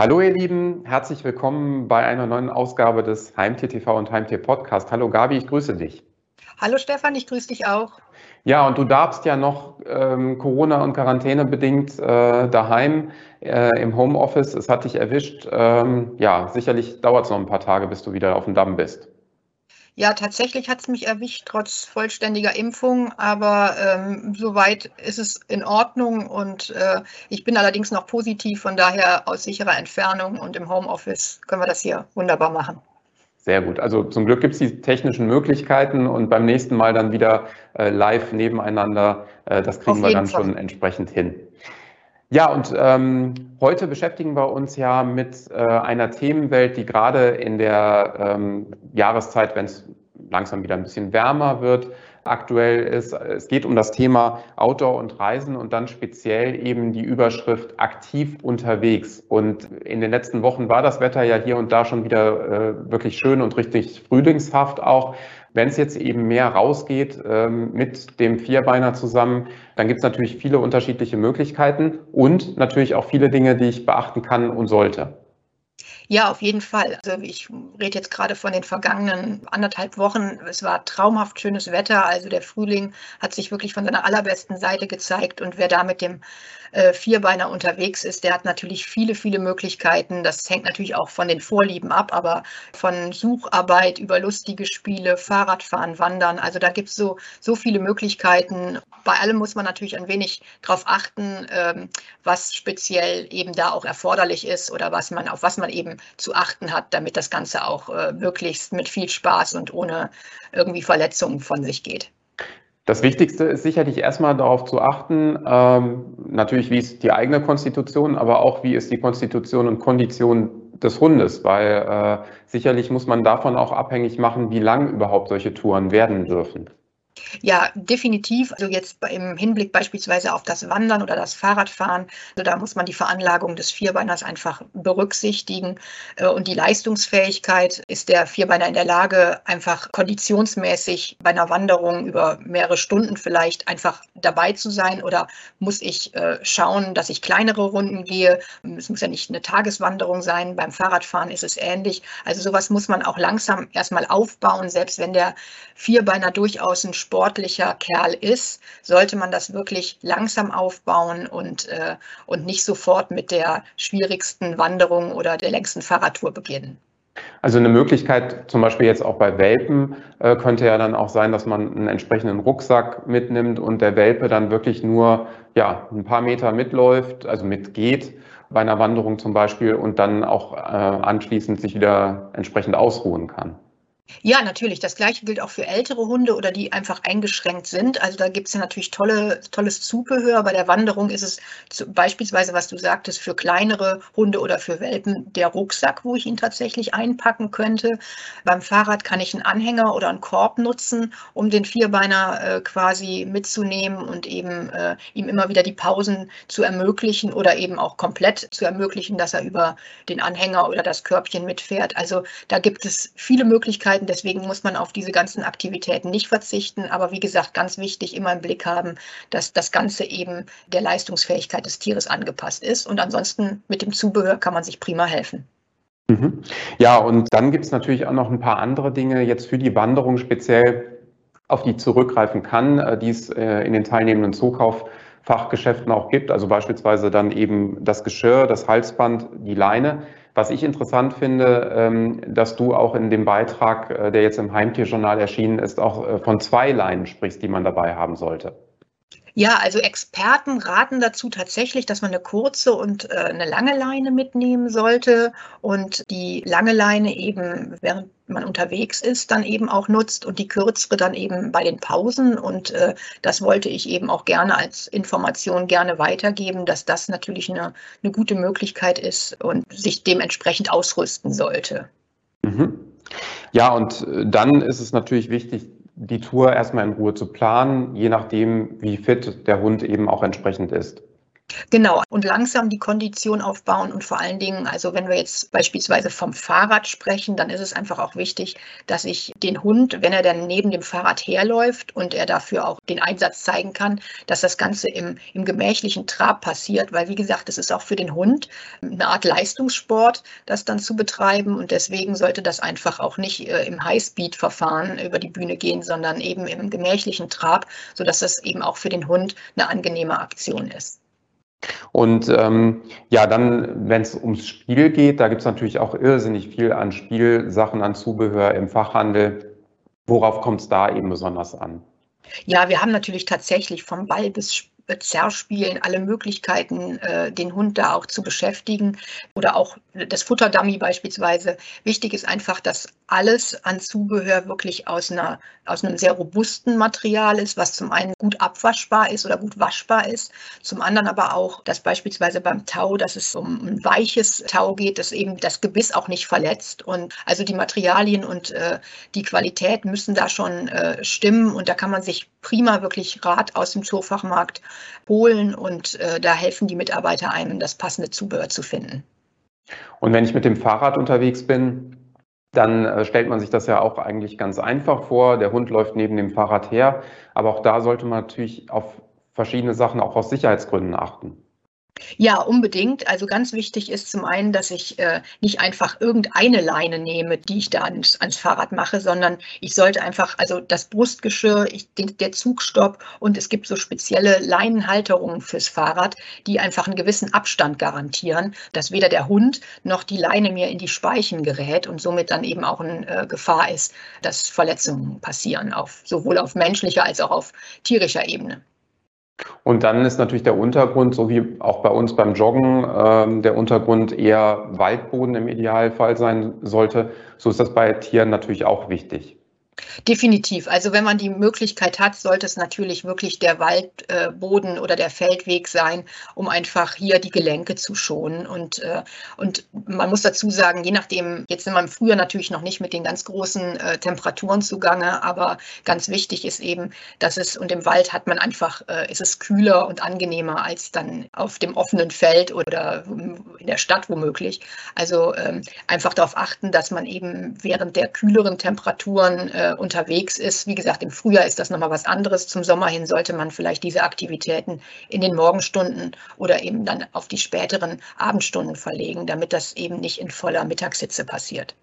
Hallo ihr Lieben, herzlich willkommen bei einer neuen Ausgabe des Heimtier TV und Heimtier Podcast. Hallo Gabi, ich grüße dich. Hallo Stefan, ich grüße dich auch. Ja, und du darfst ja noch ähm, Corona- und Quarantäne bedingt äh, daheim äh, im Homeoffice. Es hat dich erwischt. Ähm, ja, sicherlich dauert es noch ein paar Tage, bis du wieder auf dem Damm bist. Ja, tatsächlich hat es mich erwischt, trotz vollständiger Impfung, aber ähm, soweit ist es in Ordnung und äh, ich bin allerdings noch positiv, von daher aus sicherer Entfernung und im Homeoffice können wir das hier wunderbar machen. Sehr gut. Also zum Glück gibt es die technischen Möglichkeiten und beim nächsten Mal dann wieder äh, live nebeneinander. Äh, das kriegen wir dann Fall. schon entsprechend hin. Ja, und ähm, heute beschäftigen wir uns ja mit äh, einer Themenwelt, die gerade in der ähm, Jahreszeit, wenn es langsam wieder ein bisschen wärmer wird, aktuell ist. Es geht um das Thema Outdoor und Reisen und dann speziell eben die Überschrift aktiv unterwegs. Und in den letzten Wochen war das Wetter ja hier und da schon wieder äh, wirklich schön und richtig frühlingshaft auch. Wenn es jetzt eben mehr rausgeht ähm, mit dem Vierbeiner zusammen, dann gibt es natürlich viele unterschiedliche Möglichkeiten und natürlich auch viele Dinge, die ich beachten kann und sollte. Ja, auf jeden Fall. Also ich rede jetzt gerade von den vergangenen anderthalb Wochen. Es war traumhaft schönes Wetter. Also der Frühling hat sich wirklich von seiner allerbesten Seite gezeigt. Und wer da mit dem äh, Vierbeiner unterwegs ist, der hat natürlich viele, viele Möglichkeiten. Das hängt natürlich auch von den Vorlieben ab, aber von Sucharbeit über lustige Spiele, Fahrradfahren, Wandern. Also da gibt es so, so viele Möglichkeiten. Bei allem muss man natürlich ein wenig darauf achten, ähm, was speziell eben da auch erforderlich ist oder was man, auf was man eben zu achten hat, damit das Ganze auch äh, möglichst mit viel Spaß und ohne irgendwie Verletzungen von sich geht. Das Wichtigste ist sicherlich erstmal darauf zu achten, ähm, natürlich wie ist die eigene Konstitution, aber auch wie ist die Konstitution und Kondition des Hundes, weil äh, sicherlich muss man davon auch abhängig machen, wie lang überhaupt solche Touren werden dürfen. Ja, definitiv. Also jetzt im Hinblick beispielsweise auf das Wandern oder das Fahrradfahren, also da muss man die Veranlagung des Vierbeiners einfach berücksichtigen. Äh, und die Leistungsfähigkeit ist der Vierbeiner in der Lage, einfach konditionsmäßig bei einer Wanderung über mehrere Stunden vielleicht einfach dabei zu sein oder muss ich äh, schauen, dass ich kleinere Runden gehe. Es muss ja nicht eine Tageswanderung sein. Beim Fahrradfahren ist es ähnlich. Also sowas muss man auch langsam erstmal aufbauen, selbst wenn der Vierbeiner durchaus ein sportlicher Kerl ist, sollte man das wirklich langsam aufbauen und, äh, und nicht sofort mit der schwierigsten Wanderung oder der längsten Fahrradtour beginnen. Also eine Möglichkeit, zum Beispiel jetzt auch bei Welpen, äh, könnte ja dann auch sein, dass man einen entsprechenden Rucksack mitnimmt und der Welpe dann wirklich nur ja, ein paar Meter mitläuft, also mitgeht bei einer Wanderung zum Beispiel und dann auch äh, anschließend sich wieder entsprechend ausruhen kann. Ja, natürlich. Das gleiche gilt auch für ältere Hunde oder die einfach eingeschränkt sind. Also da gibt es ja natürlich tolle, tolles Zubehör. Bei der Wanderung ist es zu, beispielsweise, was du sagtest, für kleinere Hunde oder für Welpen der Rucksack, wo ich ihn tatsächlich einpacken könnte. Beim Fahrrad kann ich einen Anhänger oder einen Korb nutzen, um den Vierbeiner äh, quasi mitzunehmen und eben äh, ihm immer wieder die Pausen zu ermöglichen oder eben auch komplett zu ermöglichen, dass er über den Anhänger oder das Körbchen mitfährt. Also da gibt es viele Möglichkeiten arbeiten. Deswegen muss man auf diese ganzen Aktivitäten nicht verzichten. Aber wie gesagt, ganz wichtig, immer im Blick haben, dass das Ganze eben der Leistungsfähigkeit des Tieres angepasst ist. Und ansonsten mit dem Zubehör kann man sich prima helfen. Mhm. Ja, und dann gibt es natürlich auch noch ein paar andere Dinge jetzt für die Wanderung speziell, auf die zurückgreifen kann, äh, die es äh, in den teilnehmenden Zukauffachgeschäften auch gibt. Also beispielsweise dann eben das Geschirr, das Halsband, die Leine. Was ich interessant finde, ähm, dass du auch in dem Beitrag, äh, der jetzt im Heimtierjournal erschienen ist, auch äh, von zwei Leinen sprichst, die man dabei haben sollte. Ja, also Experten raten dazu tatsächlich, dass man eine kurze und äh, eine lange Leine mitnehmen sollte und die lange Leine eben, während man unterwegs ist, dann eben auch nutzt und die kürzere dann eben bei den Pausen. Und äh, das wollte ich eben auch gerne als Information gerne weitergeben, dass das natürlich eine, eine gute Möglichkeit ist und sich dementsprechend ausrüsten sollte. Mhm. Ja, und äh, dann ist es natürlich wichtig, die Tour erstmal in Ruhe zu planen, je nachdem, wie fit der Hund eben auch entsprechend ist. Genau, und langsam die Kondition aufbauen und vor allen Dingen, also wenn wir jetzt beispielsweise vom Fahrrad sprechen, dann ist es einfach auch wichtig, dass ich den Hund, wenn er dann neben dem Fahrrad herläuft und er dafür auch den Einsatz zeigen kann, dass das Ganze im, im gemächlichen Trab passiert, weil wie gesagt, es ist auch für den Hund eine Art Leistungssport, das dann zu betreiben und deswegen sollte das einfach auch nicht äh, im Highspeed-Verfahren über die Bühne gehen, sondern eben im gemächlichen Trab, sodass das eben auch für den Hund eine angenehme Aktion ist. Und ähm, ja, dann, wenn es ums Spiel geht, da gibt es natürlich auch irrsinnig viel an Spielsachen, an Zubehör im Fachhandel. Worauf kommt es da eben besonders an? Ja, wir haben natürlich tatsächlich vom Ball bis Zerspielen, alle Möglichkeiten, äh, den Hund da auch zu beschäftigen. Oder auch das Futterdummy beispielsweise. Wichtig ist einfach, dass alles an Zubehör wirklich aus, einer, aus einem sehr robusten Material ist, was zum einen gut abwaschbar ist oder gut waschbar ist, zum anderen aber auch, dass beispielsweise beim Tau, dass es um ein weiches Tau geht, dass eben das Gebiss auch nicht verletzt. Und also die Materialien und äh, die Qualität müssen da schon äh, stimmen. Und da kann man sich prima wirklich Rat aus dem Zoofachmarkt holen und äh, da helfen die Mitarbeiter einem, das passende Zubehör zu finden. Und wenn ich mit dem Fahrrad unterwegs bin, dann äh, stellt man sich das ja auch eigentlich ganz einfach vor. Der Hund läuft neben dem Fahrrad her, aber auch da sollte man natürlich auf verschiedene Sachen auch aus Sicherheitsgründen achten. Ja, unbedingt. Also ganz wichtig ist zum einen, dass ich äh, nicht einfach irgendeine Leine nehme, die ich da ans, ans, Fahrrad mache, sondern ich sollte einfach, also das Brustgeschirr, ich, den, der Zugstopp und es gibt so spezielle Leinenhalterungen fürs Fahrrad, die einfach einen gewissen Abstand garantieren, dass weder der Hund noch die Leine mir in die Speichen gerät und somit dann eben auch eine äh, Gefahr ist, dass Verletzungen passieren, auf, sowohl auf menschlicher als auch auf tierischer Ebene. Und dann ist natürlich der Untergrund, so wie auch bei uns beim Joggen, äh, der Untergrund eher Waldboden im Idealfall sein sollte. So ist das bei Tieren natürlich auch wichtig. Definitiv. Also wenn man die Möglichkeit hat, sollte es natürlich wirklich der Waldboden äh, oder der Feldweg sein, um einfach hier die Gelenke zu schonen. Und, äh, und man muss dazu sagen, je nachdem, jetzt sind wir im Frühjahr natürlich noch nicht mit den ganz großen äh, Temperaturen zugange, aber ganz wichtig ist eben, dass es, und im Wald hat man einfach, äh, ist es kühler und angenehmer als dann auf dem offenen Feld oder in der Stadt womöglich. Also ähm, einfach darauf achten, dass man eben während der kühleren Temperaturen äh, unterwegs ist. Wie gesagt, im Frühjahr ist das nochmal was anderes. Zum Sommer hin sollte man vielleicht diese Aktivitäten in den Morgenstunden oder eben dann auf die späteren Abendstunden verlegen, damit das eben nicht in voller Mittagshitze passiert.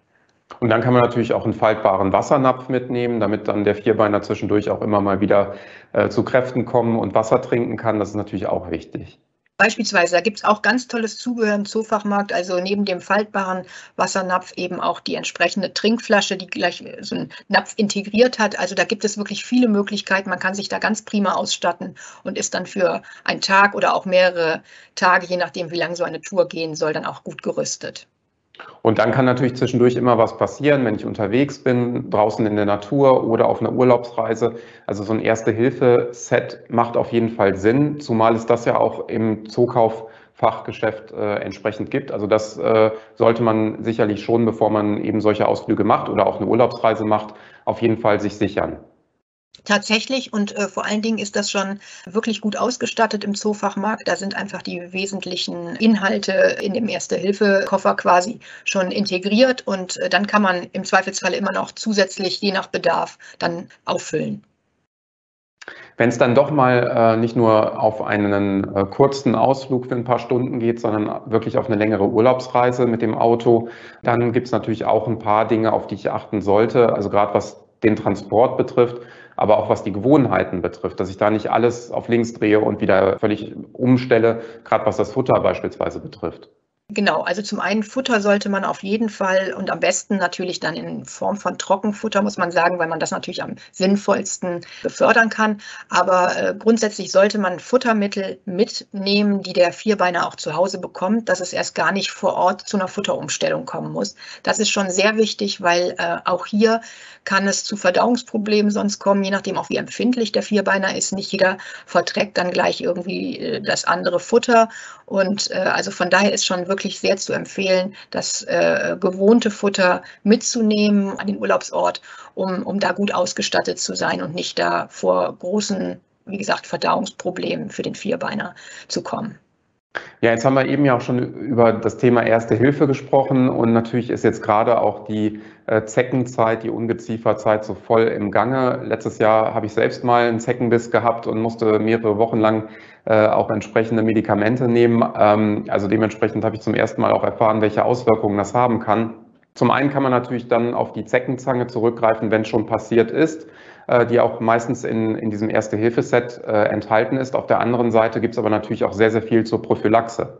Und dann kann man natürlich auch einen faltbaren Wassernapf mitnehmen, damit dann der Vierbeiner zwischendurch auch immer mal wieder äh, zu Kräften kommen und Wasser trinken kann. Das ist natürlich auch wichtig. Beispielsweise, da gibt es auch ganz tolles Zubehör im Zoofachmarkt, also neben dem faltbaren Wassernapf eben auch die entsprechende Trinkflasche, die gleich so einen Napf integriert hat. Also da gibt es wirklich viele Möglichkeiten. Man kann sich da ganz prima ausstatten und ist dann für einen Tag oder auch mehrere Tage, je nachdem, wie lang so eine Tour gehen soll, dann auch gut gerüstet. Und dann kann natürlich zwischendurch immer was passieren, wenn ich unterwegs bin, draußen in der Natur oder auf einer Urlaubsreise. Also so ein Erste-Hilfe-Set macht auf jeden Fall Sinn, zumal es das ja auch im Zukauffachgeschäft äh, entsprechend gibt. Also das äh, sollte man sicherlich schon, bevor man eben solche Ausflüge macht oder auch eine Urlaubsreise macht, auf jeden Fall sich sichern. Tatsächlich und äh, vor allen Dingen ist das schon wirklich gut ausgestattet im Zoofachmarkt. Da sind einfach die wesentlichen Inhalte in dem Erste-Hilfe-Koffer quasi schon integriert und äh, dann kann man im Zweifelsfall immer noch zusätzlich, je nach Bedarf, dann auffüllen. Wenn es dann doch mal äh, nicht nur auf einen äh, kurzen Ausflug für ein paar Stunden geht, sondern wirklich auf eine längere Urlaubsreise mit dem Auto, dann gibt es natürlich auch ein paar Dinge, auf die ich achten sollte. Also gerade was den Transport betrifft, aber auch was die Gewohnheiten betrifft, dass ich da nicht alles auf links drehe und wieder völlig umstelle, gerade was das Futter beispielsweise betrifft. Genau, also zum einen Futter sollte man auf jeden Fall und am besten natürlich dann in Form von Trockenfutter, muss man sagen, weil man das natürlich am sinnvollsten befördern kann. Aber äh, grundsätzlich sollte man Futtermittel mitnehmen, die der Vierbeiner auch zu Hause bekommt, dass es erst gar nicht vor Ort zu einer Futterumstellung kommen muss. Das ist schon sehr wichtig, weil äh, auch hier kann es zu Verdauungsproblemen sonst kommen, je nachdem auch wie empfindlich der Vierbeiner ist. Nicht jeder verträgt dann gleich irgendwie äh, das andere Futter. Und äh, also von daher ist schon wirklich sehr zu empfehlen, das äh, gewohnte Futter mitzunehmen an den Urlaubsort, um, um da gut ausgestattet zu sein und nicht da vor großen, wie gesagt, Verdauungsproblemen für den Vierbeiner zu kommen. Ja, jetzt haben wir eben ja auch schon über das Thema Erste Hilfe gesprochen und natürlich ist jetzt gerade auch die äh, Zeckenzeit, die Ungezieferzeit so voll im Gange. Letztes Jahr habe ich selbst mal einen Zeckenbiss gehabt und musste mehrere Wochen lang äh, auch entsprechende Medikamente nehmen. Ähm, also dementsprechend habe ich zum ersten Mal auch erfahren, welche Auswirkungen das haben kann. Zum einen kann man natürlich dann auf die Zeckenzange zurückgreifen, wenn es schon passiert ist. Äh, die auch meistens in, in diesem Erste-Hilfe-Set äh, enthalten ist. Auf der anderen Seite gibt es aber natürlich auch sehr, sehr viel zur Prophylaxe.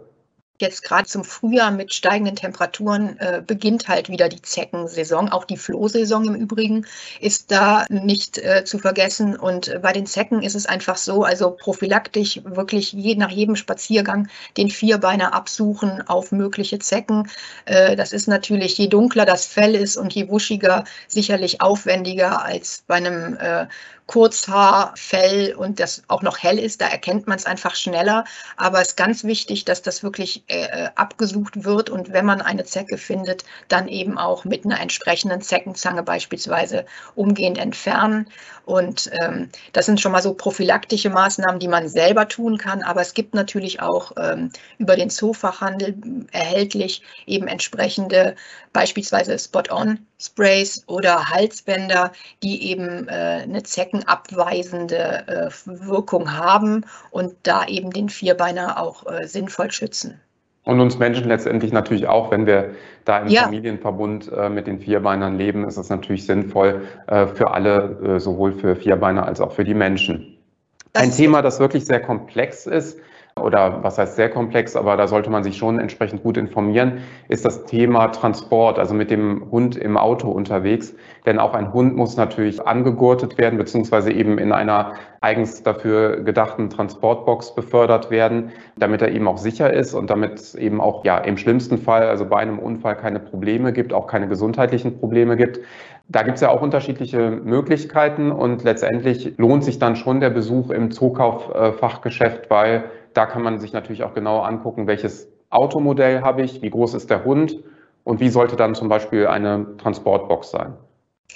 Jetzt gerade zum Frühjahr mit steigenden Temperaturen äh, beginnt halt wieder die Zeckensaison. Auch die Flohsaison im Übrigen ist da nicht äh, zu vergessen. Und bei den Zecken ist es einfach so, also prophylaktisch wirklich je, nach jedem Spaziergang den Vierbeiner absuchen auf mögliche Zecken. Äh, das ist natürlich, je dunkler das Fell ist und je wuschiger, sicherlich aufwendiger als bei einem äh, Kurzhaarfell und das auch noch hell ist, da erkennt man es einfach schneller. Aber es ist ganz wichtig, dass das wirklich äh, äh, abgesucht wird und wenn man eine Zecke findet, dann eben auch mit einer entsprechenden Zeckenzange beispielsweise umgehend entfernen. Und ähm, das sind schon mal so prophylaktische Maßnahmen, die man selber tun kann. Aber es gibt natürlich auch ähm, über den Zoofachhandel erhältlich eben entsprechende beispielsweise Spot-on-Sprays oder Halsbänder, die eben äh, eine zeckenabweisende äh, Wirkung haben und da eben den Vierbeiner auch äh, sinnvoll schützen. Und uns Menschen letztendlich natürlich auch, wenn wir da im ja. Familienverbund äh, mit den Vierbeinern leben, ist es natürlich sinnvoll für alle, sowohl für Vierbeiner als auch für die Menschen. Das Ein Thema, das wirklich sehr komplex ist, oder was heißt sehr komplex, aber da sollte man sich schon entsprechend gut informieren, ist das Thema Transport, also mit dem Hund im Auto unterwegs. Denn auch ein Hund muss natürlich angegurtet werden, beziehungsweise eben in einer eigens dafür gedachten Transportbox befördert werden, damit er eben auch sicher ist und damit es eben auch ja im schlimmsten Fall, also bei einem Unfall keine Probleme gibt, auch keine gesundheitlichen Probleme gibt. Da gibt es ja auch unterschiedliche Möglichkeiten und letztendlich lohnt sich dann schon der Besuch im Zukauffachgeschäft, weil da kann man sich natürlich auch genau angucken, welches Automodell habe ich, wie groß ist der Hund und wie sollte dann zum Beispiel eine Transportbox sein.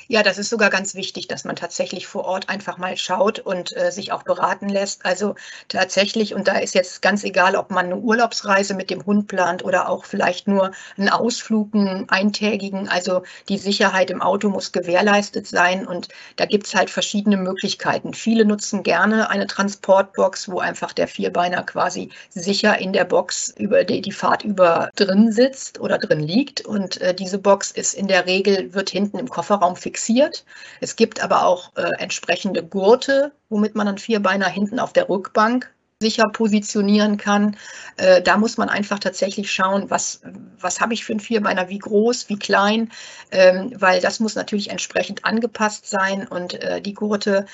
Ja, das ist sogar ganz wichtig, dass man tatsächlich vor Ort einfach mal schaut und äh, sich auch beraten lässt. Also tatsächlich, und da ist jetzt ganz egal, ob man eine Urlaubsreise mit dem Hund plant oder auch vielleicht nur einen Ausflug, einen eintägigen. Also die Sicherheit im Auto muss gewährleistet sein und da gibt es halt verschiedene Möglichkeiten. Viele nutzen gerne eine Transportbox, wo einfach der Vierbeiner quasi sicher in der Box über die, die Fahrt über drin sitzt oder drin liegt. Und äh, diese Box ist in der Regel, wird hinten im Kofferraum fixiert. Es gibt aber auch äh, entsprechende Gurte, womit man dann Vierbeiner hinten auf der Rückbank sicher positionieren kann. Äh, da muss man einfach tatsächlich schauen, was, was habe ich für einen Vierbeiner, wie groß, wie klein, ähm, weil das muss natürlich entsprechend angepasst sein und äh, die Gurte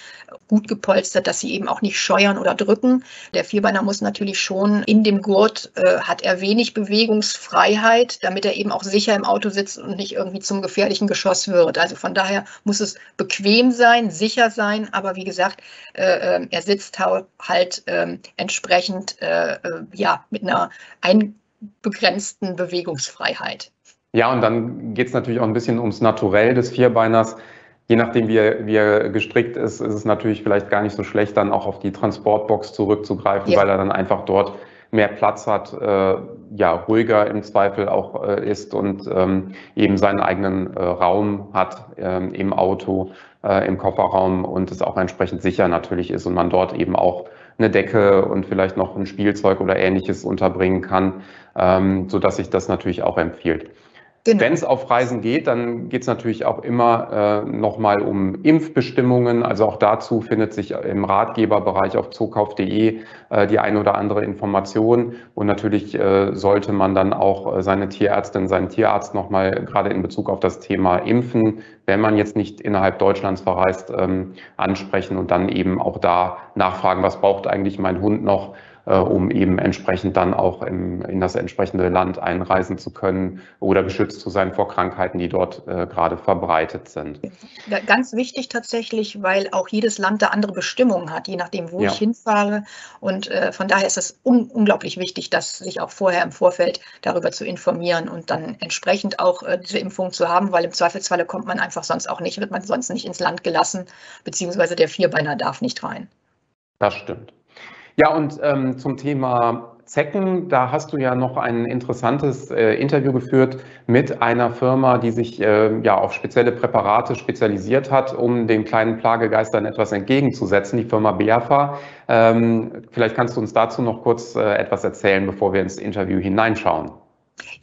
gut gepolstert, dass sie eben auch nicht scheuern oder drücken. Der Vierbeiner muss natürlich schon in dem Gurt, äh, hat er wenig Bewegungsfreiheit, damit er eben auch sicher im Auto sitzt und nicht irgendwie zum gefährlichen Geschoss wird. Also von daher muss es bequem sein, sicher sein, aber wie gesagt, äh, äh er sitzt halt ähm, entsprechend äh, äh, ja, mit einer einbegrenzten Bewegungsfreiheit. Ja, und dann geht es natürlich auch ein bisschen ums Naturell des Vierbeiners. Je nachdem, wie er, wie er gestrickt ist, ist es natürlich vielleicht gar nicht so schlecht, dann auch auf die Transportbox zurückzugreifen, ja. weil er dann einfach dort mehr Platz hat, äh, ja, ruhiger im Zweifel auch äh, ist und ähm, eben seinen eigenen äh, Raum hat ähm, im Auto, äh, im Kofferraum und es auch entsprechend sicher natürlich ist und man dort eben auch eine Decke und vielleicht noch ein Spielzeug oder ähnliches unterbringen kann, ähm, sodass sich das natürlich auch empfiehlt. Genau. Wenn es auf Reisen geht, dann geht es natürlich auch immer äh, nochmal um Impfbestimmungen. Also auch dazu findet sich im Ratgeberbereich auf zookauf.de äh, die eine oder andere Information. Und natürlich äh, sollte man dann auch äh, seine Tierärztin, seinen Tierarzt nochmal gerade in Bezug auf das Thema Impfen, wenn man jetzt nicht innerhalb Deutschlands verreist, ähm, ansprechen und dann eben auch da nachfragen, was braucht eigentlich mein Hund noch um eben entsprechend dann auch im, in das entsprechende Land einreisen zu können oder geschützt zu sein vor Krankheiten, die dort äh, gerade verbreitet sind. Ganz wichtig tatsächlich, weil auch jedes Land da andere Bestimmungen hat, je nachdem, wo ja. ich hinfahre. Und äh, von daher ist es un unglaublich wichtig, dass sich auch vorher im Vorfeld darüber zu informieren und dann entsprechend auch äh, diese Impfung zu haben, weil im Zweifelsfalle kommt man einfach sonst auch nicht, wird man sonst nicht ins Land gelassen, beziehungsweise der Vierbeiner darf nicht rein. Das stimmt. Ja, und ähm, zum Thema Zecken, da hast du ja noch ein interessantes äh, Interview geführt mit einer Firma, die sich äh, ja auf spezielle Präparate spezialisiert hat, um den kleinen Plagegeistern etwas entgegenzusetzen, die Firma BAFA. Ähm, vielleicht kannst du uns dazu noch kurz äh, etwas erzählen, bevor wir ins Interview hineinschauen.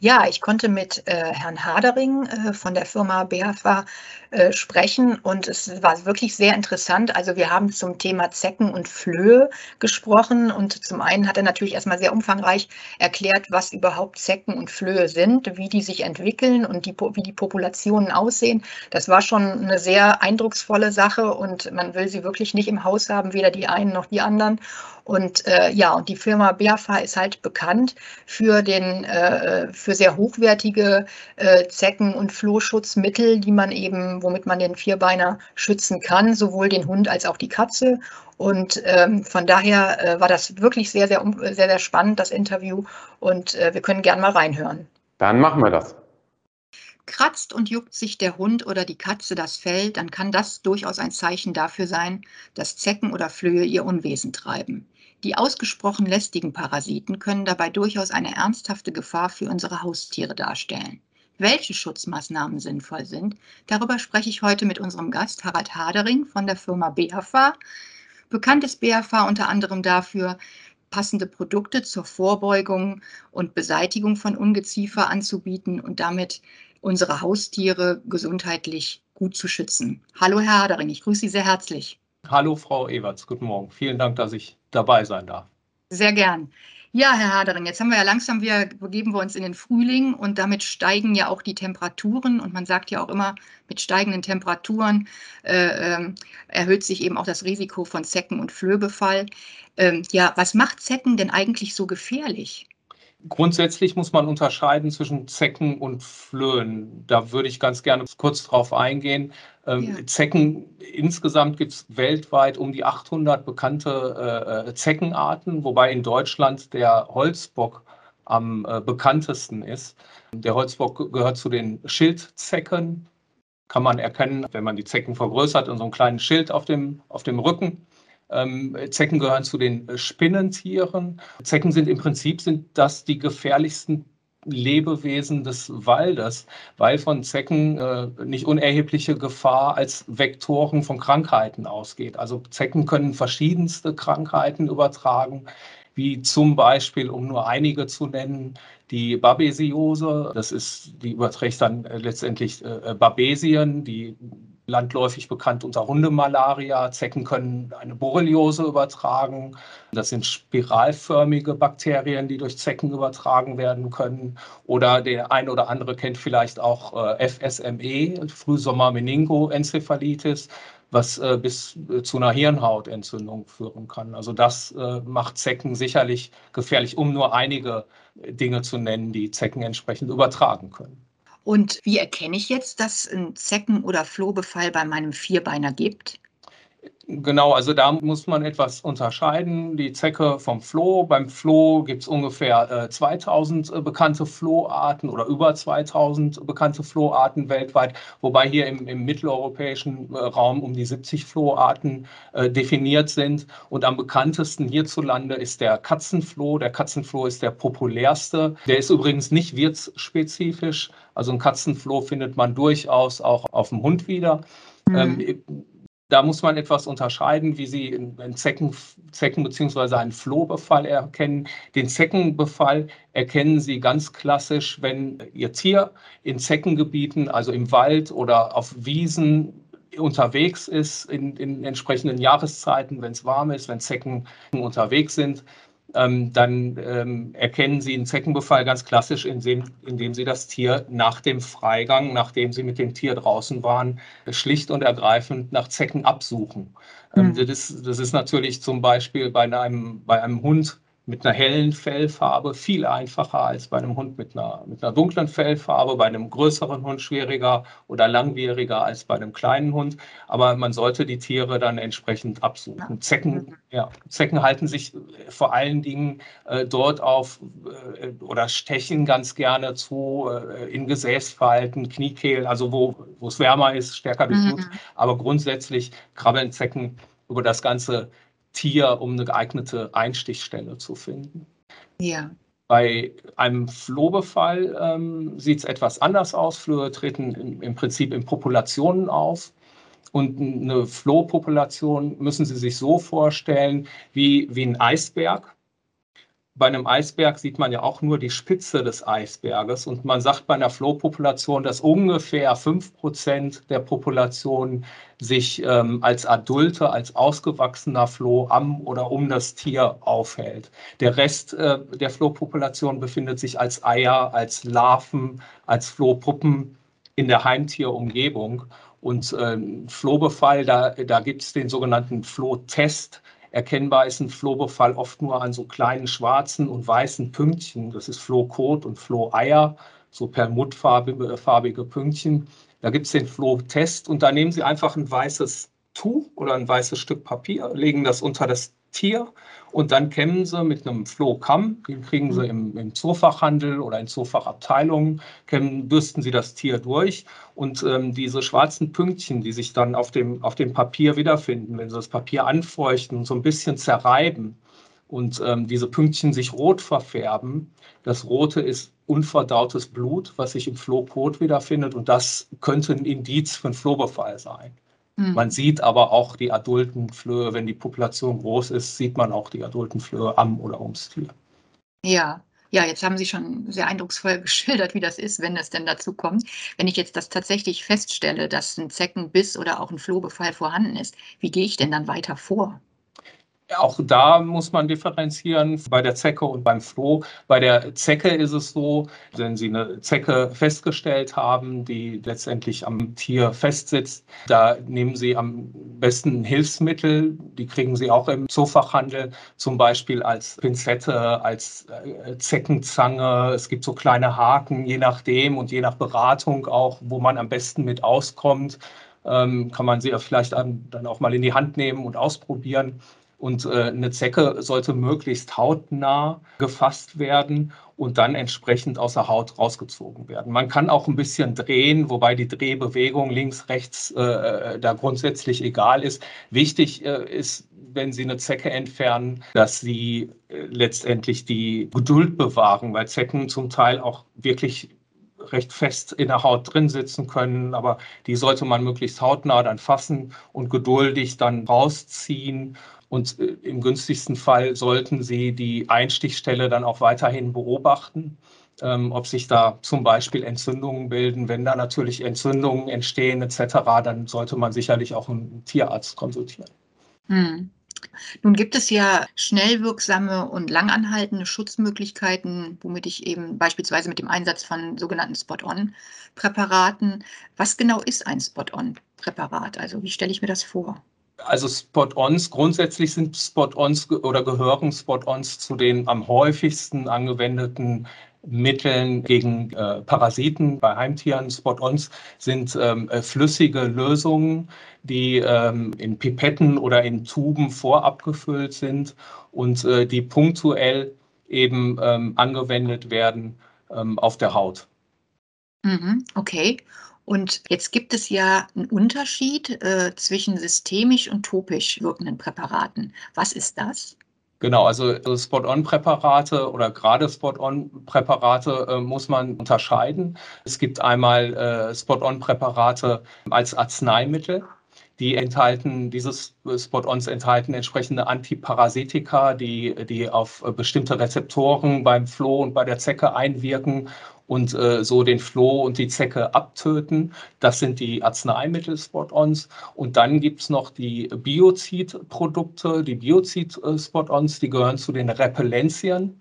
Ja, ich konnte mit äh, Herrn Hadering äh, von der Firma BHFA äh, sprechen und es war wirklich sehr interessant. Also wir haben zum Thema Zecken und Flöhe gesprochen und zum einen hat er natürlich erstmal sehr umfangreich erklärt, was überhaupt Zecken und Flöhe sind, wie die sich entwickeln und die, wie die Populationen aussehen. Das war schon eine sehr eindrucksvolle Sache und man will sie wirklich nicht im Haus haben, weder die einen noch die anderen. Und äh, ja, und die Firma BAFA ist halt bekannt für den äh, für sehr hochwertige äh, Zecken- und Flohschutzmittel, die man eben, womit man den Vierbeiner schützen kann, sowohl den Hund als auch die Katze. Und ähm, von daher äh, war das wirklich sehr, sehr, sehr, sehr spannend, das Interview. Und äh, wir können gerne mal reinhören. Dann machen wir das. Kratzt und juckt sich der Hund oder die Katze das Fell, dann kann das durchaus ein Zeichen dafür sein, dass Zecken oder Flöhe ihr Unwesen treiben. Die ausgesprochen lästigen Parasiten können dabei durchaus eine ernsthafte Gefahr für unsere Haustiere darstellen. Welche Schutzmaßnahmen sinnvoll sind, darüber spreche ich heute mit unserem Gast Harald Hadering von der Firma BAFA. Bekannt ist BAFA unter anderem dafür, passende Produkte zur Vorbeugung und Beseitigung von Ungeziefer anzubieten und damit unsere Haustiere gesundheitlich gut zu schützen. Hallo Herr Hadering, ich grüße Sie sehr herzlich. Hallo, Frau Ewerts, guten Morgen. Vielen Dank, dass ich dabei sein darf. Sehr gern. Ja, Herr Hadering, jetzt haben wir ja langsam wieder, begeben wir uns in den Frühling und damit steigen ja auch die Temperaturen und man sagt ja auch immer, mit steigenden Temperaturen äh, äh, erhöht sich eben auch das Risiko von Zecken- und Flöbefall. Ähm, ja, was macht Zecken denn eigentlich so gefährlich? Grundsätzlich muss man unterscheiden zwischen Zecken und Flöhen. Da würde ich ganz gerne kurz drauf eingehen. Ähm, ja. Zecken, insgesamt gibt es weltweit um die 800 bekannte äh, äh, Zeckenarten, wobei in Deutschland der Holzbock am äh, bekanntesten ist. Der Holzbock gehört zu den Schildzecken. Kann man erkennen, wenn man die Zecken vergrößert und so einen kleinen Schild auf dem, auf dem Rücken. Ähm, Zecken gehören zu den Spinnentieren. Zecken sind im Prinzip sind das die gefährlichsten Lebewesen des Waldes, weil von Zecken äh, nicht unerhebliche Gefahr als Vektoren von Krankheiten ausgeht. Also Zecken können verschiedenste Krankheiten übertragen, wie zum Beispiel, um nur einige zu nennen, die Babesiose. Das ist, die überträgt dann äh, letztendlich äh, Babesien, die landläufig bekannt unter Hundemalaria. Zecken können eine Borreliose übertragen. Das sind spiralförmige Bakterien, die durch Zecken übertragen werden können. Oder der ein oder andere kennt vielleicht auch äh, FSME, Frühsommer-Meningoenzephalitis was äh, bis äh, zu einer Hirnhautentzündung führen kann. Also das macht Zecken sicherlich gefährlich, um nur einige Dinge zu nennen, die Zecken entsprechend übertragen können. Und wie erkenne ich jetzt, dass ein Zecken- oder Flohbefall bei meinem Vierbeiner gibt? Genau, also da muss man etwas unterscheiden. Die Zecke vom Floh. Beim Floh gibt es ungefähr äh, 2000 äh, bekannte Floharten oder über 2000 bekannte Floharten weltweit, wobei hier im, im mitteleuropäischen äh, Raum um die 70 Floharten äh, definiert sind. Und am bekanntesten hierzulande ist der Katzenfloh. Der Katzenfloh ist der populärste. Der ist übrigens nicht wirtsspezifisch. Also ein Katzenfloh findet man durchaus auch auf dem Hund wieder. Mhm. Ähm, da muss man etwas unterscheiden, wie Sie einen Zecken, Zecken bzw. einen Flohbefall erkennen. Den Zeckenbefall erkennen Sie ganz klassisch, wenn Ihr Tier in Zeckengebieten, also im Wald oder auf Wiesen unterwegs ist, in, in entsprechenden Jahreszeiten, wenn es warm ist, wenn Zecken unterwegs sind ähm, dann ähm, erkennen Sie einen Zeckenbefall ganz klassisch, indem, indem Sie das Tier nach dem Freigang, nachdem Sie mit dem Tier draußen waren, schlicht und ergreifend nach Zecken absuchen. Ähm, mhm. das, das, ist natürlich zum Beispiel bei einem, bei einem Hund mit einer hellen Fellfarbe viel einfacher als bei einem Hund mit einer, mit einer dunklen Fellfarbe, bei einem größeren Hund schwieriger oder langwieriger als bei einem kleinen Hund. Aber man sollte die Tiere dann entsprechend absuchen. Zecken, ja, Zecken halten sich vor allen Dingen äh, dort auf äh, oder stechen ganz gerne zu äh, in Gesäßverhalten, Kniekehlen, also wo, wo es wärmer ist, stärker durchblutet. Mhm. Aber grundsätzlich krabbeln Zecken über das ganze Tier, um eine geeignete Einstichstelle zu finden. Ja. Bei einem Flohbefall ähm, sieht es etwas anders aus. Flöhe treten im, im, Prinzip in Populationen auf. Und eine Flohpopulation müssen Sie sich so vorstellen wie, wie ein Eisberg bei einem Eisberg sieht man ja auch nur die Spitze des Eisberges. Und man sagt bei einer Flohpopulation, dass ungefähr 5% der Population sich ähm, als Adulte, als ausgewachsener Floh am oder um das Tier aufhält. Der Rest äh, der Flohpopulation befindet sich als Eier, als Larven, als Flohpuppen in der Heimtierumgebung. Und äh, Flohbefall, da, da gibt es den sogenannten Flohtest. Erkennbar ist ein Flohbefall oft nur an so kleinen schwarzen und weißen Pünktchen. Das ist Flohkot und Floheier, so perlmuttfarbige Pünktchen. Da gibt es den Flohtest und da nehmen Sie einfach ein weißes Tuch oder ein weißes Stück Papier, legen das unter das Tier und dann kämmen sie mit einem Flohkamm, den kriegen sie im, im Zoofachhandel oder in Zoofachabteilungen, kämmen, bürsten sie das Tier durch und ähm, diese schwarzen Pünktchen, die sich dann auf dem, auf dem Papier wiederfinden, wenn sie das Papier anfeuchten und so ein bisschen zerreiben und ähm, diese Pünktchen sich rot verfärben, das Rote ist unverdautes Blut, was sich im Flohkot wiederfindet und das könnte ein Indiz für einen Flohbefall sein. Mhm. Man sieht aber auch die adulten Flöhe, wenn die Population groß ist, sieht man auch die adulten Flöhe am oder ums Tier. Ja, ja, jetzt haben Sie schon sehr eindrucksvoll geschildert, wie das ist, wenn es denn dazu kommt. Wenn ich jetzt das tatsächlich feststelle, dass ein Zeckenbiss oder auch ein Flohbefall vorhanden ist, wie gehe ich denn dann weiter vor? Auch da muss man differenzieren bei der Zecke und beim Floh. Bei der Zecke ist es so, wenn Sie eine Zecke festgestellt haben, die letztendlich am Tier festsitzt, da nehmen Sie am besten Hilfsmittel. Die kriegen Sie auch im Zoofachhandel, zum Beispiel als Pinzette, als äh, Zeckenzange. Es gibt so kleine Haken, je nachdem und je nach Beratung auch, wo man am besten mit auskommt. Ähm, kann man sie vielleicht dann auch mal in die Hand nehmen und ausprobieren. Und äh, eine Zecke sollte möglichst hautnah gefasst werden und dann entsprechend aus der Haut rausgezogen werden. Man kann auch ein bisschen drehen, wobei die Drehbewegung links, rechts äh, äh da grundsätzlich egal ist. Wichtig äh, ist, wenn Sie eine Zecke entfernen, dass Sie äh, letztendlich die Geduld bewahren, weil Zecken zum Teil auch wirklich recht fest in der Haut drin sitzen können, aber die sollte man möglichst hautnah dann fassen und geduldig dann rausziehen und äh, im günstigsten Fall sollten Sie die Einstichstelle dann auch weiterhin beobachten, ähm, ob sich da zum Beispiel Entzündungen bilden. Wenn da natürlich Entzündungen entstehen etc., dann sollte man sicherlich auch einen Tierarzt konsultieren. Hm. Nun gibt es ja schnell wirksame und langanhaltende Schutzmöglichkeiten, womit ich eben beispielsweise mit dem Einsatz von sogenannten Spot-on-Präparaten. Was genau ist ein Spot-on-Präparat? Also wie stelle ich mir das vor? Also Spot-ons, grundsätzlich sind Spot-ons oder gehören Spot-ons zu den am häufigsten angewendeten Mitteln gegen äh, Parasiten bei Heimtieren. Spot-ons sind ähm, äh, flüssige Lösungen, die ähm, in Pipetten oder in Tuben vorab gefüllt sind und äh, die punktuell eben ähm, angewendet werden ähm, auf der Haut. Mhm, okay. Und jetzt gibt es ja einen Unterschied äh, zwischen systemisch und topisch wirkenden Präparaten. Was ist das? Genau, also Spot-on-Präparate oder gerade Spot-on-Präparate äh, muss man unterscheiden. Es gibt einmal äh, Spot-on-Präparate als Arzneimittel. Die enthalten, dieses Spot-ons enthalten entsprechende Antiparasitika, die, die auf bestimmte Rezeptoren beim Floh und bei der Zecke einwirken und äh, so den Floh und die Zecke abtöten. Das sind die Arzneimittel-Spot-ons. Und dann gibt es noch die Biozid-Produkte, die Biozid-Spot-ons, die gehören zu den Repellenzien.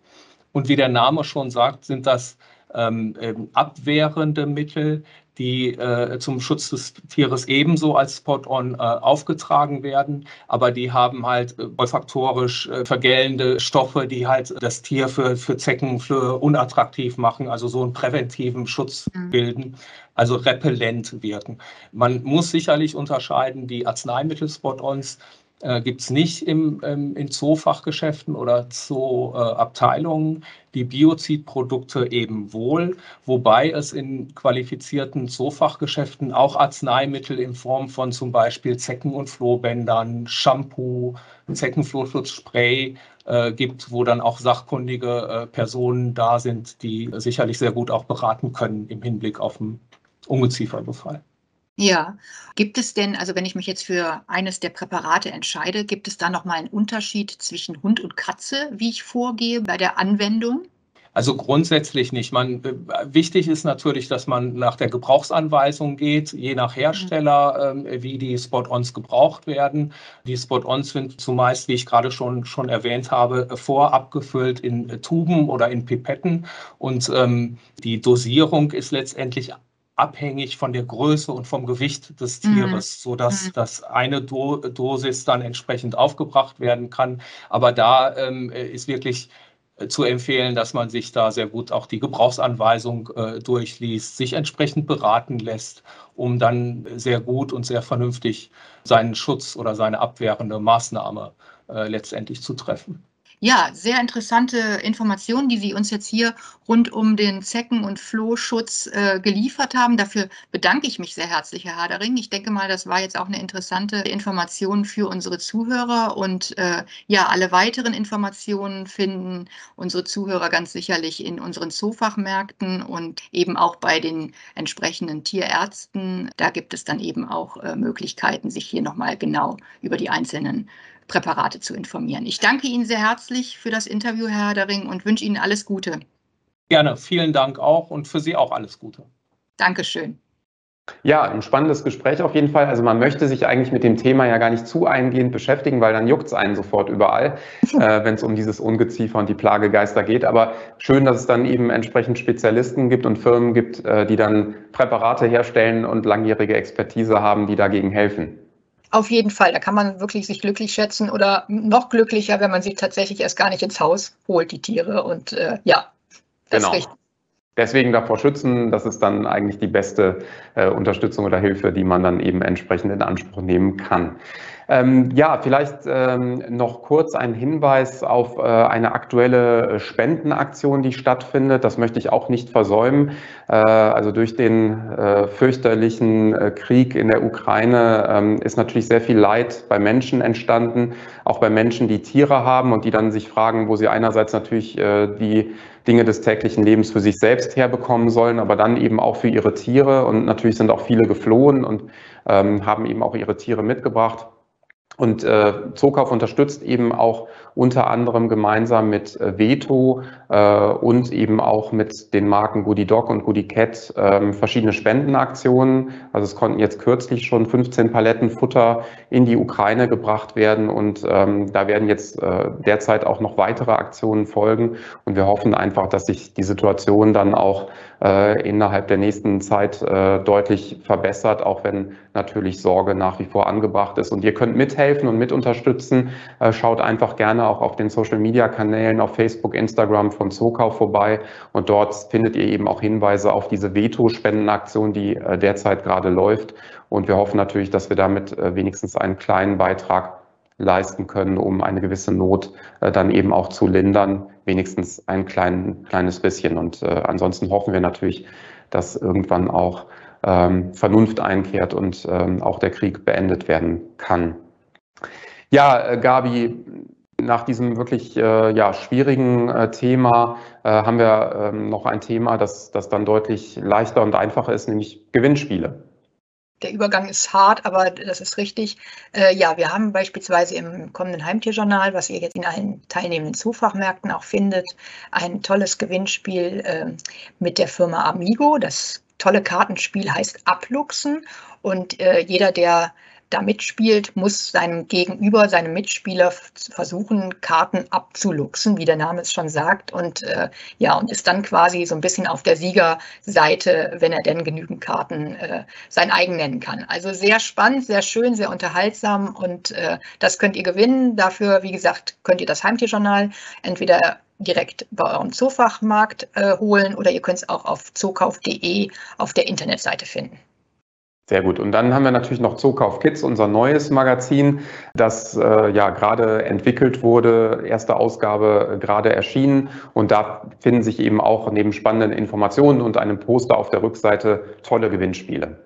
Und wie der Name schon sagt, sind das ähm, ähm abwehrende Mittel, die äh, zum Schutz des Tieres ebenso als Spot-on äh, aufgetragen werden, aber die haben halt äh, olfaktorisch äh, vergällende Stoffe, die halt das Tier für, für Zecken für unattraktiv machen, also so einen präventiven Schutz mhm. bilden, also repellent wirken. Man muss sicherlich unterscheiden, die Arzneimittel-Spot-ons äh, gibt es nicht im, ähm, in Zoofachgeschäften oder Zooabteilungen. die Biozidprodukte eben wohl, wobei es in qualifizierten Zoofachgeschäften auch Arzneimittel in Form von zum Beispiel Zecken- und Flohbändern, Shampoo, Zeckenflohschutzspray äh, gibt, wo dann auch sachkundige äh, Personen da sind, die sicherlich sehr gut auch beraten können im Hinblick auf den Ungezieferbefall. Ja, gibt es denn, also wenn ich mich jetzt für eines der Präparate entscheide, gibt es da nochmal einen Unterschied zwischen Hund und Katze, wie ich vorgehe bei der Anwendung? Also grundsätzlich nicht. Man, äh, wichtig ist natürlich, dass man nach der Gebrauchsanweisung geht, je nach Hersteller, mhm. äh, wie die Spot-ons gebraucht werden. Die Spot-ons sind zumeist, wie ich gerade schon, schon erwähnt habe, vorab gefüllt in Tuben oder in Pipetten. Und ähm, die Dosierung ist letztendlich abhängig von der Größe und vom Gewicht des. Tieres, mhm. sodass mhm. dass eine Do Dosis dann entsprechend aufgebracht werden kann. Aber da ähm, ist wirklich äh, zu empfehlen, dass man sich da sehr gut auch die Gebrauchsanweisung äh, durchliest, sich entsprechend beraten lässt, um dann sehr gut und sehr vernünftig seinen Schutz oder seine abwehrende Maßnahme äh, letztendlich zu treffen. Ja, sehr interessante Informationen, die Sie uns jetzt hier rund um den Zecken- und Flohschutz äh, geliefert haben. Dafür bedanke ich mich sehr herzlich, Herr Hadering. Ich denke mal, das war jetzt auch eine interessante Information für unsere Zuhörer. Und äh, ja, alle weiteren Informationen finden unsere Zuhörer ganz sicherlich in unseren Zoofachmärkten und eben auch bei den entsprechenden Tierärzten. Da gibt es dann eben auch äh, Möglichkeiten, sich hier nochmal genau über die einzelnen Präparate zu informieren. Ich danke Ihnen sehr herzlich für das Interview, Herr Herdering, und wünsche Ihnen alles Gute. Gerne, vielen Dank auch und für Sie auch alles Gute. Dankeschön. Ja, ein spannendes Gespräch auf jeden Fall. Also man möchte sich eigentlich mit dem Thema ja gar nicht zu eingehend beschäftigen, weil dann juckt es einen sofort überall, äh, wenn es um dieses Ungeziefer und die Plagegeister geht. Aber schön, dass es dann eben entsprechend Spezialisten gibt und Firmen gibt, äh, die dann Präparate herstellen und langjährige Expertise haben, die dagegen helfen. Auf jeden Fall, da kann man wirklich sich glücklich schätzen oder noch glücklicher, wenn man sie tatsächlich erst gar nicht ins Haus holt, die Tiere. Und äh, ja, das genau. ist richtig. Deswegen davor schützen, das ist dann eigentlich die beste äh, Unterstützung oder Hilfe, die man dann eben entsprechend in Anspruch nehmen kann. Ähm, ja, vielleicht ähm, noch kurz ein Hinweis auf äh, eine aktuelle äh, Spendenaktion, die stattfindet. Das möchte ich auch nicht versäumen. Äh, also durch den äh, fürchterlichen äh, Krieg in der Ukraine ähm, ist natürlich sehr viel Leid bei Menschen entstanden, auch bei Menschen, die Tiere haben und die dann sich fragen, wo sie einerseits natürlich äh, die Dinge des täglichen Lebens für sich selbst herbekommen sollen, aber dann eben auch für ihre Tiere. Und natürlich sind auch viele geflohen und ähm, haben eben auch ihre Tiere mitgebracht. Und äh, Zokauf unterstützt eben auch unter anderem gemeinsam mit äh, Veto äh, und eben auch mit den Marken Goody Dog und Goody Cat äh, verschiedene Spendenaktionen. Also es konnten jetzt kürzlich schon 15 Paletten Futter in die Ukraine gebracht werden und ähm, da werden jetzt äh, derzeit auch noch weitere Aktionen folgen. Und wir hoffen einfach, dass sich die Situation dann auch äh, innerhalb der nächsten Zeit äh, deutlich verbessert, auch wenn natürlich Sorge nach wie vor angebracht ist. Und ihr könnt mithelfen und mit unterstützen. Äh, schaut einfach gerne auch auf den Social-Media-Kanälen auf Facebook, Instagram von Zokauf vorbei. Und dort findet ihr eben auch Hinweise auf diese Veto-Spendenaktion, die äh, derzeit gerade läuft. Und wir hoffen natürlich, dass wir damit äh, wenigstens einen kleinen Beitrag leisten können, um eine gewisse Not äh, dann eben auch zu lindern, wenigstens ein klein, kleines bisschen. Und äh, ansonsten hoffen wir natürlich, dass irgendwann auch ähm, Vernunft einkehrt und ähm, auch der Krieg beendet werden kann. Ja, äh, Gabi, nach diesem wirklich äh, ja, schwierigen äh, Thema haben wir ähm, noch ein Thema, das, das dann deutlich leichter und einfacher ist, nämlich Gewinnspiele der Übergang ist hart, aber das ist richtig. Ja, wir haben beispielsweise im kommenden Heimtierjournal, was ihr jetzt in allen teilnehmenden Zufachmärkten auch findet, ein tolles Gewinnspiel äh, mit der Firma Amigo. Das tolle Kartenspiel heißt Abluchsen und jeder, der da mitspielt, muss seinem Gegenüber, seinem Mitspieler versuchen, Karten abzuluxen, wie der Name es schon sagt. Und äh, ja, und ist dann quasi so ein bisschen auf der Siegerseite, wenn er denn genügend Karten äh, sein eigen nennen kann. Also sehr spannend, sehr schön, sehr unterhaltsam und äh, das könnt ihr gewinnen. Dafür, wie gesagt, könnt ihr das Heimtierjournal entweder direkt bei eurem Zoofachmarkt äh, holen oder ihr könnt es auch auf zookauf.de auf der Internetseite finden. Sehr gut. Und dann haben wir natürlich noch Zookauf Kids, unser neues Magazin, das äh, ja gerade entwickelt wurde, erste Ausgabe äh, gerade erschienen. Und da finden sich eben auch neben spannenden Informationen und einem Poster auf der Rückseite tolle Gewinnspiele.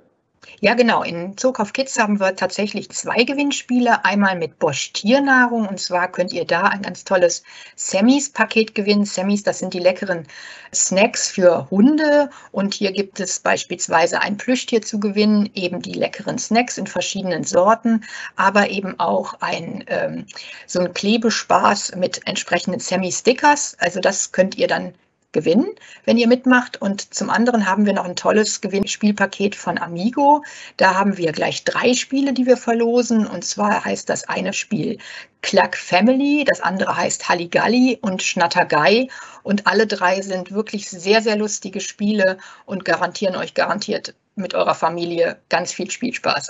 Ja, genau. In Zukauf Kids haben wir tatsächlich zwei Gewinnspiele. Einmal mit Bosch Tiernahrung. Und zwar könnt ihr da ein ganz tolles Sammys-Paket gewinnen. Sammys, das sind die leckeren Snacks für Hunde. Und hier gibt es beispielsweise ein Plüschtier zu gewinnen, eben die leckeren Snacks in verschiedenen Sorten, aber eben auch ein, ähm, so ein Klebespaß mit entsprechenden Sammy-Stickers. Also das könnt ihr dann gewinnen, wenn ihr mitmacht. Und zum anderen haben wir noch ein tolles Gewinnspielpaket von Amigo. Da haben wir gleich drei Spiele, die wir verlosen. Und zwar heißt das eine Spiel Cluck Family, das andere heißt Halligalli und Schnattergei. Und alle drei sind wirklich sehr, sehr lustige Spiele und garantieren euch garantiert mit eurer Familie ganz viel Spielspaß.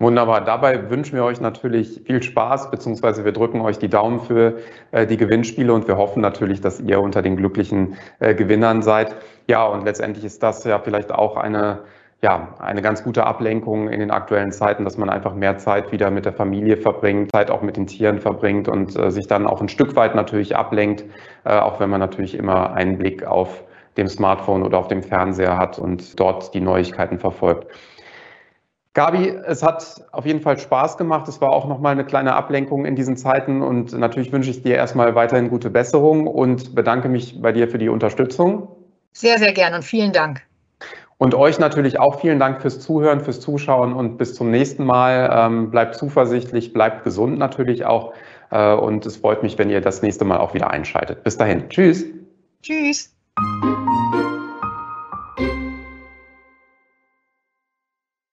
Wunderbar. Dabei wünschen wir euch natürlich viel Spaß, beziehungsweise wir drücken euch die Daumen für äh, die Gewinnspiele und wir hoffen natürlich, dass ihr unter den glücklichen äh, Gewinnern seid. Ja, und letztendlich ist das ja vielleicht auch eine, ja, eine ganz gute Ablenkung in den aktuellen Zeiten, dass man einfach mehr Zeit wieder mit der Familie verbringt, Zeit auch mit den Tieren verbringt und äh, sich dann auch ein Stück weit natürlich ablenkt, äh, auch wenn man natürlich immer einen Blick auf dem Smartphone oder auf dem Fernseher hat und dort die Neuigkeiten verfolgt. Gabi, es hat auf jeden Fall Spaß gemacht. Es war auch nochmal eine kleine Ablenkung in diesen Zeiten und natürlich wünsche ich dir erstmal weiterhin gute Besserung und bedanke mich bei dir für die Unterstützung. Sehr, sehr gern und vielen Dank. Und euch natürlich auch vielen Dank fürs Zuhören, fürs Zuschauen und bis zum nächsten Mal. Ähm, bleibt zuversichtlich, bleibt gesund natürlich auch. Äh, und es freut mich, wenn ihr das nächste Mal auch wieder einschaltet. Bis dahin. Tschüss. Tschüss.